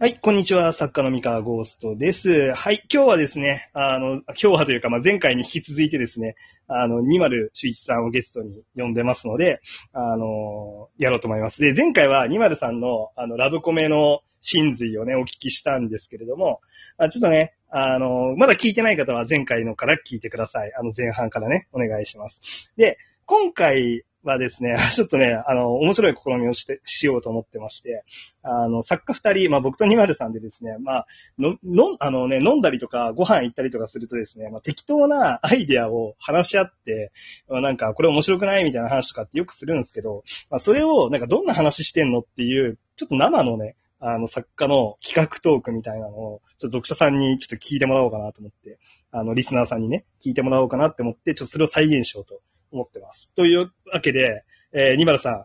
はい、こんにちは。作家の三河ゴーストです。はい、今日はですね、あの、今日はというか、まあ、前回に引き続いてですね、あの、20周一さんをゲストに呼んでますので、あの、やろうと思います。で、前回は20さんの、あの、ラブコメの真髄をね、お聞きしたんですけれども、あちょっとね、あの、まだ聞いてない方は前回のから聞いてください。あの、前半からね、お願いします。で、今回はですね、ちょっとね、あの、面白い試みをして、しようと思ってまして、あの、作家二人、まあ僕と20さんでですね、まあ、の、の、あのね、飲んだりとか、ご飯行ったりとかするとですね、まあ適当なアイデアを話し合って、まあなんか、これ面白くない？みたいな話とかってよくするんですけど、まあそれを、なんかどんな話してんのっていう、ちょっと生のね、あの、作家の企画トークみたいなのを、ちょっと読者さんにちょっと聞いてもらおうかなと思って、あの、リスナーさんにね、聞いてもらおうかなって思って、ちょっとそれを再現しようと思ってます。というわけで、えー、ニマルさん、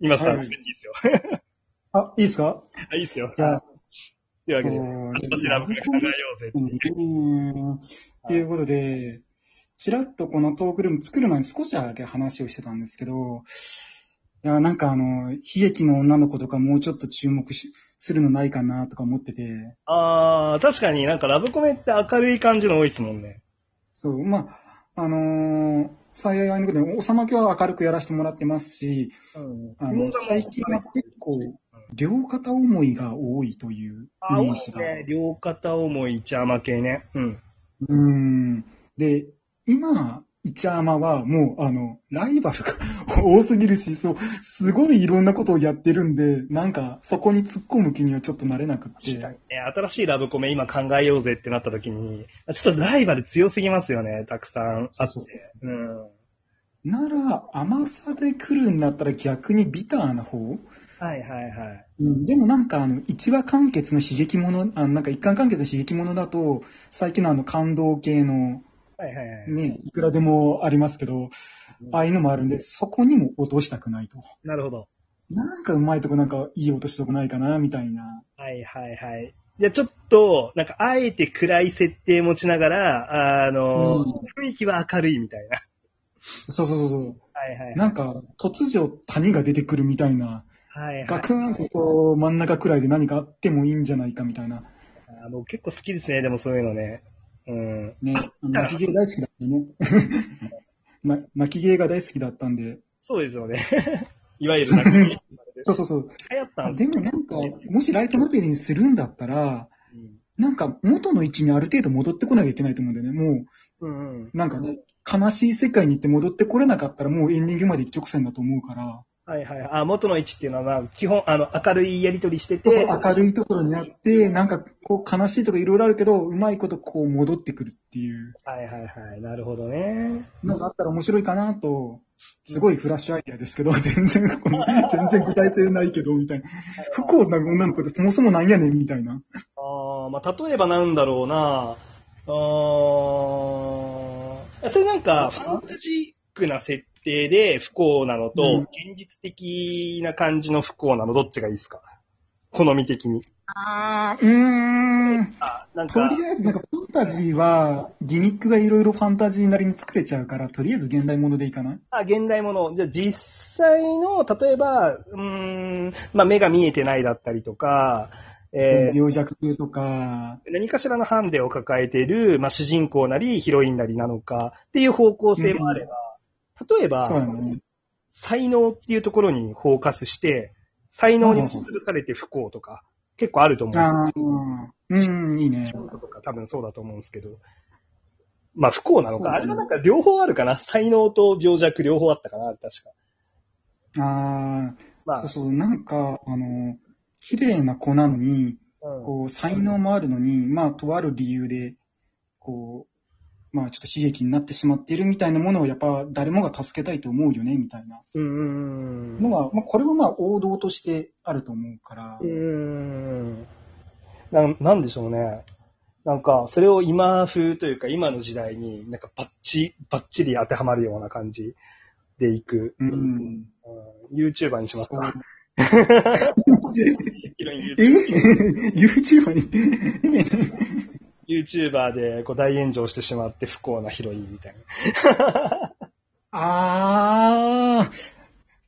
ニマルさん、はいはいいいですよ。あ、いいですか？あ、いいですよ。いや、というわけで、そう私ラブコメ考えようぜってういう。ん。ということで、ちらっとこのトークルーム作る前に少しだけ話をしてたんですけど、いや、なんかあの、悲劇の女の子とかもうちょっと注目しするのないかなとか思ってて、あー、確かになんかラブコメって明るい感じの多いですもんね。そう、まあ、あのー幸いのことで、おさまきは明るくやらせてもらってますし、うんあの、最近は結構、両肩思いが多いというイメージが。ね。両肩重い一甘系ね。うん。うーん。で、今、一山はもう、あの、ライバルが多すぎるし、そう、すごいいろんなことをやってるんで、なんか、そこに突っ込む気にはちょっとなれなくって。新しいラブコメ今考えようぜってなった時に、ちょっとライバル強すぎますよね。たくさんあって。そうん。なら、甘さで来るんだったら逆にビターな方？はいはいはい。うん、でもなんかあの、一話完結の悲劇もの、あの、なんか一巻完結の悲劇ものだと、最近のあの感動系の、はいはいはい。ね、いくらでもありますけど、ああいうのもあるんで、そこにも落としたくないと。なるほど。なんかうまいとこなんかいい落としとこないかな、みたいな。はいはいはい。じゃあちょっと、なんか、あえて暗い設定持ちながら、あの、うん雰囲気は明るいみたいな。そうそうそうそう。はいはい。なんか、突如谷が出てくるみたいな、はいはい。ガクンとこう、真ん中くらいで何かあってもいいんじゃないかみたいな。あ僕結構好きですね、でもそういうのね。うん。ね、あの巻き芸大好きだったね。ま、巻き芸が大好きだったんで。そうですよね。いわゆる そうそうそう。行ったででもなんか、もしライトノベルにするんだったら、うんなんか元の位置にある程度戻ってこなきゃいけないと思うんだよね。もうんうん。う、なんかね、悲しい世界に行って戻ってこれなかったらもうエンディングまで一直線だと思うから、はいはい。あ、元の位置っていうのは、まあ、基本、あの、明るいやりとりしてて、そう明るいところにあって、なんかこう悲しいとかいろいろあるけど、うまいことこう戻ってくるっていうはいはいはい。なるほどね。のがあったら面白いかなと、すごいフラッシュアイデアですけど、全然この、全然具体性ないけど、みたいな。不幸な女の子ってそもそもなんやねん、みたいな。ああ、まあ、例えばなんだろうな。あーそれなんか、ファンタジックな設定で不幸なのと、うん現実的な感じの不幸なの、どっちがいいですか？好み的に。あー、うーん。あ、なんか、とりあえず、なんかファンタジーは、ギミックがいろいろファンタジーなりに作れちゃうから、とりあえず現代ものでいいかな？あ、現代もの。じゃあ実際の、例えば、うーん、まあ、目が見えてないだったりとか、えー病弱系とか、何かしらのハンデを抱えている、まあ、主人公なりヒロインなりなのかっていう方向性もあれば、例えば、ね。才能っていうところにフォーカスして、才能に押しつぶされて不幸とか、結構あると思うんですよ。うん、いいね。とか多分そうだと思うんですけど。まあ不幸なのか。ねあれはなんか両方あるかな。才能と病弱両方あったかな、確か。あー、まあ、そうそう、なんか、あの、綺麗な子なのに、うんこう、才能もあるのに、まあ、とある理由で、こう、まあ、ちょっと悲劇になってしまっているみたいなものを、やっぱ、誰もが助けたいと思うよね、みたいなうんうんうんのは、まあ、これはまあ、王道としてあると思うからう、ん。なん、なんでしょうね。なんか、それを今風というか、今の時代に、なんかバッチ、バッチリ当てはまるような感じでいく。うん。うん YouTuber にしますか？え ?YouTuber に？YouTuber でこう大炎上してしまって不幸なヒロインみたいな。あー、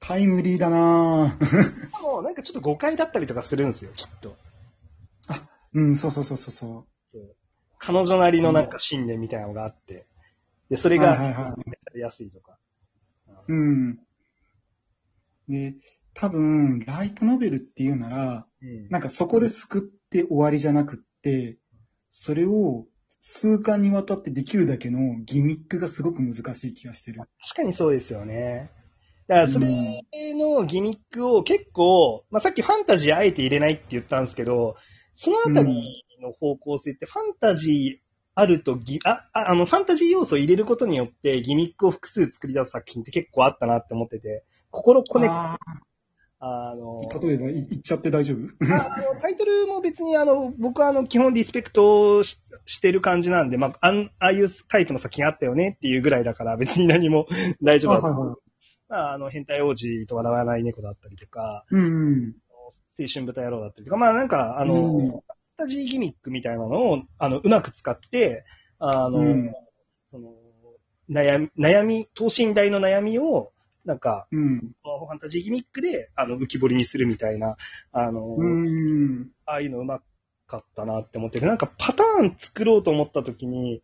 タイムリーだなぁ。もうなんかちょっと誤解だったりとかするんですよ、きっと。うん、そうそうそうそうそ彼女なりのなんか信念みたいなのがあって、で、それう。が、はいはいはい。やりやすいとか。うん。で、多分、ライトノベルっていうなら、うんなんかそこで救って終わりじゃなくって、それを数巻にわたってできるだけのギミックがすごく難しい気がしてる。確かにそうですよね。だから、それのギミックを結構、まあ、さっきファンタジーあえて入れないって言ったんですけど、そのあたりの方向性ってファンタジーあるとギ、あ、ああの、ファンタジー要素を入れることによってギミックを複数作り出す作品って結構あったなって思ってて、心コネクト、ああの、ー例えば、い言っちゃって大丈夫？あのタイトルも別にあの、僕はあの、基本リスペクトししてる感じなんで、まあ、あんああいうタイプの作品あったよねっていうぐらいだから別に何も 大丈夫だと。はいはいはい。まあ、あの、変態王子と笑わない猫だったりとか、うんうん。青春豚野郎だったりとか、まあなんか、あの、うんファンタジーギミックみたいなのを、あの、うまく使って、あの、うん。その、悩み、悩み、等身大の悩みを、なんか、うん。ファンタジーギミックで、あの、浮き彫りにするみたいな、あの、うん。ああいうのうまかったなって思ってて、なんかパターン作ろうと思った時に、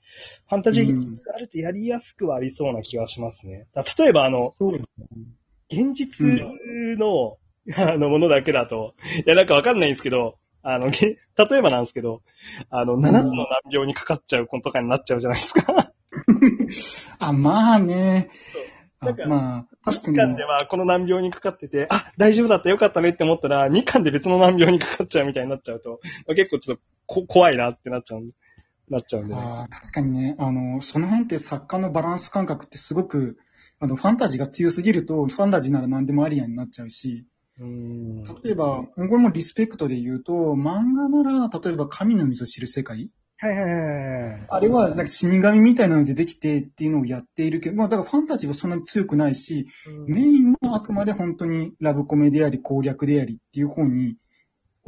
ファンタジーギミックがあるとやりやすくはありそうな気がしますね。だ例えばあの。現実の、あの、ものだけだと、いや、なんかわかんないんですけど、あの、げ例えばなんですけど、あの、7つの難病にかかっちゃう子とかになっちゃうじゃないですか。あ、まあね。あなんかまあ、確か1に。巻ではこの難病にかかってて、あ、大丈夫だった、よかったねって思ったら、2巻で別の難病にかかっちゃうみたいになっちゃうと、結構ちょっとこ怖いなってなっちゃう、なっちゃうんでね。ああ、確かにね。あの、その辺って作家のバランス感覚ってすごく、あの、ファンタジーが強すぎると、ファンタジーなら何でもありやになっちゃうし、うーん。例えば、これもリスペクトで言うと、漫画なら、例えば神の水を知る世界はいはいはいはい。あれは、なんか死神みたいなのでできてっていうのをやっているけど、まあ、だからファンタジーはそんなに強くないし、メインはあくまで本当にラブコメであり、攻略でありっていう方に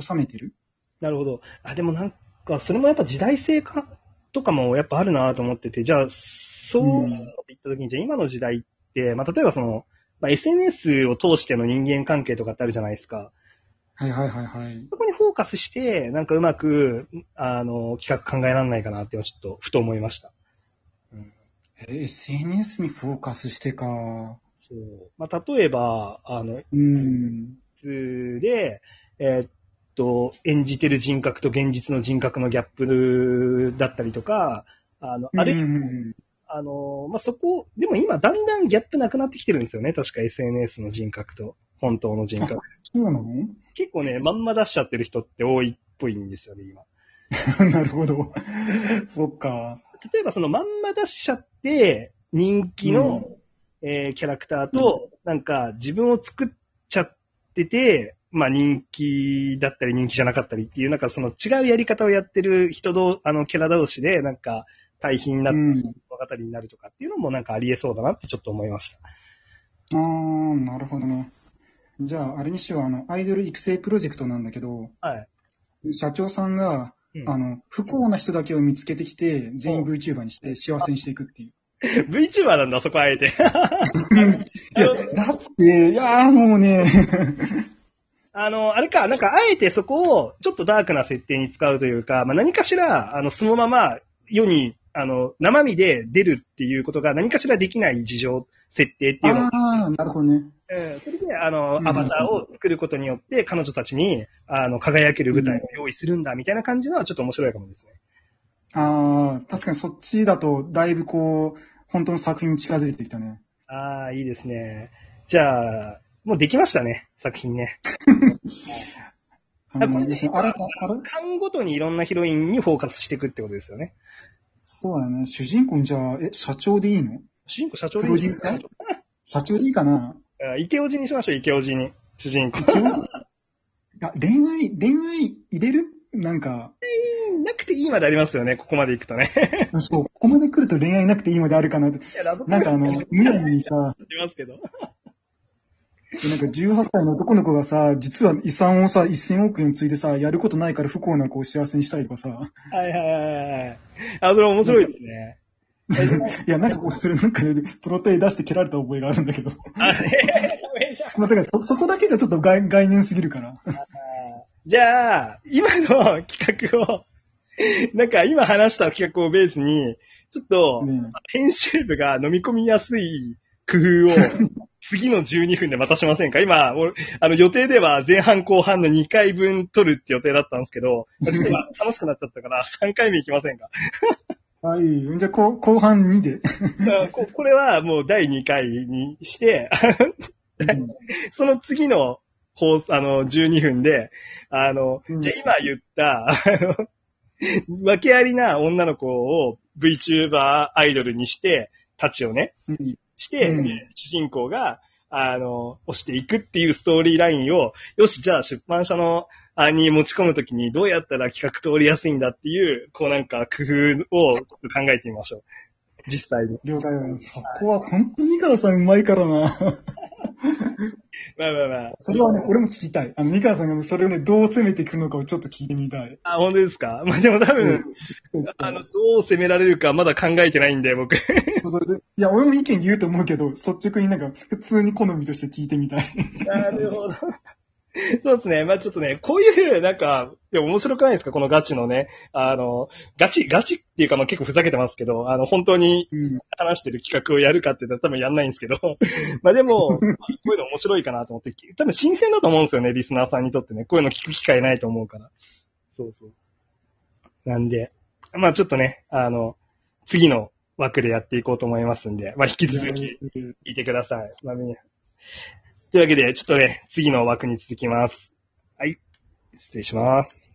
収めてる。なるほど。あ、でもなんか、それもやっぱ時代性かとかもやっぱあるなと思ってて、じゃあ、そううん言った時に、じゃあ今の時代って、まあ、例えばその、まあ、SNS を通しての人間関係とかってあるじゃないですか。はいはいはいはい。そこにフォーカスして、なんかうまく、あの、企画考えられないかなっていうのはちょっと、ふと思いました。うん。え SNS にフォーカスしてか。そう。まあ、例えば、あの、うん。で、えーっと、演じてる人格と現実の人格のギャップだったりとか、あの、あるいはうんあの、まあ、そこ、でも今だんだんギャップなくなってきてるんですよね。確か SNS の人格と本当の人格。そうなの？結構ね、まんま出しちゃってる人って多いっぽいんですよね、今。なるほど。そっか。例えばそのまんま出しちゃって、人気の、えーキャラクターと、なんか自分を作っちゃってて、まあ人気だったり人気じゃなかったりっていう、なんかその違うやり方をやってる人と、あのキャラ同士で、なんか対比になってうん。物語になるとかっていうのもなんかありえそうだなってちょっと思いました。あー、なるほどね。じゃあ、あれにしよう、あの、アイドル育成プロジェクトなんだけど、はい。社長さんが、うんあの、不幸な人だけを見つけてきて、全員 VTuber にして幸せにしていくっていう。VTuber なんだ、そこあえて。いや、だって、いやーもうね、あの、あれか、なんか、あえてそこを、ちょっとダークな設定に使うというか、まあ、何かしら、あの、そのまま、世に、あの、生身で出るっていうことが何かしらできない事情、設定っていうのを、あー、なるほどね。えーそれで、あのう、んアバターを作ることによって、彼女たちに、あの、輝ける舞台を用意するんだ、みたいな感じのは、ちょっと面白いかもですね。あー、確かにそっちだと、だいぶこう、本当の作品に近づいてきたね。ああ、いいですね。じゃあ、もうできましたね、作品ね。あこれですね、あれ、あれ巻ごとにいろんなヒロインにフォーカスしていくってことですよね。そうだね。主人公じゃあ、え、社長でいいの？主人公社長プでいいですかロデューサー？社長でいいかな？あ池尾路にしましょう、池尾路に。主人公。あ恋愛、恋愛入れる？なんか、なくていいまでありますよね、ここまで行くとね。そう、ここまで来ると恋愛なくていいまであるかなって。いや、ラブなんかあの、むやみにさ、ますけど。なんか18歳の男の子がさ、実は遺産をさ、1000億円ついてさ、やることないから不幸な子を幸せにしたいとかさ。はいはいはいはい。あ、それ面白いですね。いや、なんかこう、それなんかね、プロテイ出して蹴られた覚えがあるんだけど。あれ、ダメじゃん。まあ、だからそ、そこだけじゃちょっと概概念すぎるから。じゃあ、今の企画を、なんか今話した企画をベースに、ちょっと、ね編集部が飲み込みやすい工夫を、次の12分でまたしませんか？今、俺あの予定では前半後半の2回分撮るって予定だったんですけど、ちょっと今楽しくなっちゃったから3回目行きませんか？はい。じゃあ、後後半2で。あここれはもう第2回にして、うん その次の放送、あの、12分で、あの、うんじゃあ今言った、あの、訳ありな女の子を VTuber アイドルにして、たちをね、うんして、うん主人公が、あの、押していくっていうストーリーラインを、よし、じゃあ出版社の、あに持ち込むときにどうやったら企画通りやすいんだっていう、こうなんか工夫を考えてみましょう。実際に。了解。そこは本当に三川さんうまいからな。まあまあまあ。それはね、俺も聞きたい。あの、三川さんがそれをね、どう攻めていくのかをちょっと聞いてみたい。あ、本当ですか？まあでも多分、うんあの、どう攻められるかまだ考えてないんで、僕。それでいや、俺も意見言うと思うけど、率直になんか、普通に好みとして聞いてみたい。なるほど。そうですね。まあちょっとね、こういう、なんか、いや、面白くないですか？このガチのね。あの、ガチ、ガチっていうか、まあ結構ふざけてますけど、あの、本当にうん。話してる企画をやるかって言ったら多分やんないんですけど、まあでも、こういうの面白いかなと思って、多分新鮮だと思うんですよね、リスナーさんにとってね。こういうの聞く機会ないと思うから。そうそう。なんで、まあちょっとね、あの、次の枠でやっていこうと思いますんで、まあ引き続き聞いてください。まあみんなというわけで、ちょっとね、次の枠に続きます。はい。失礼します。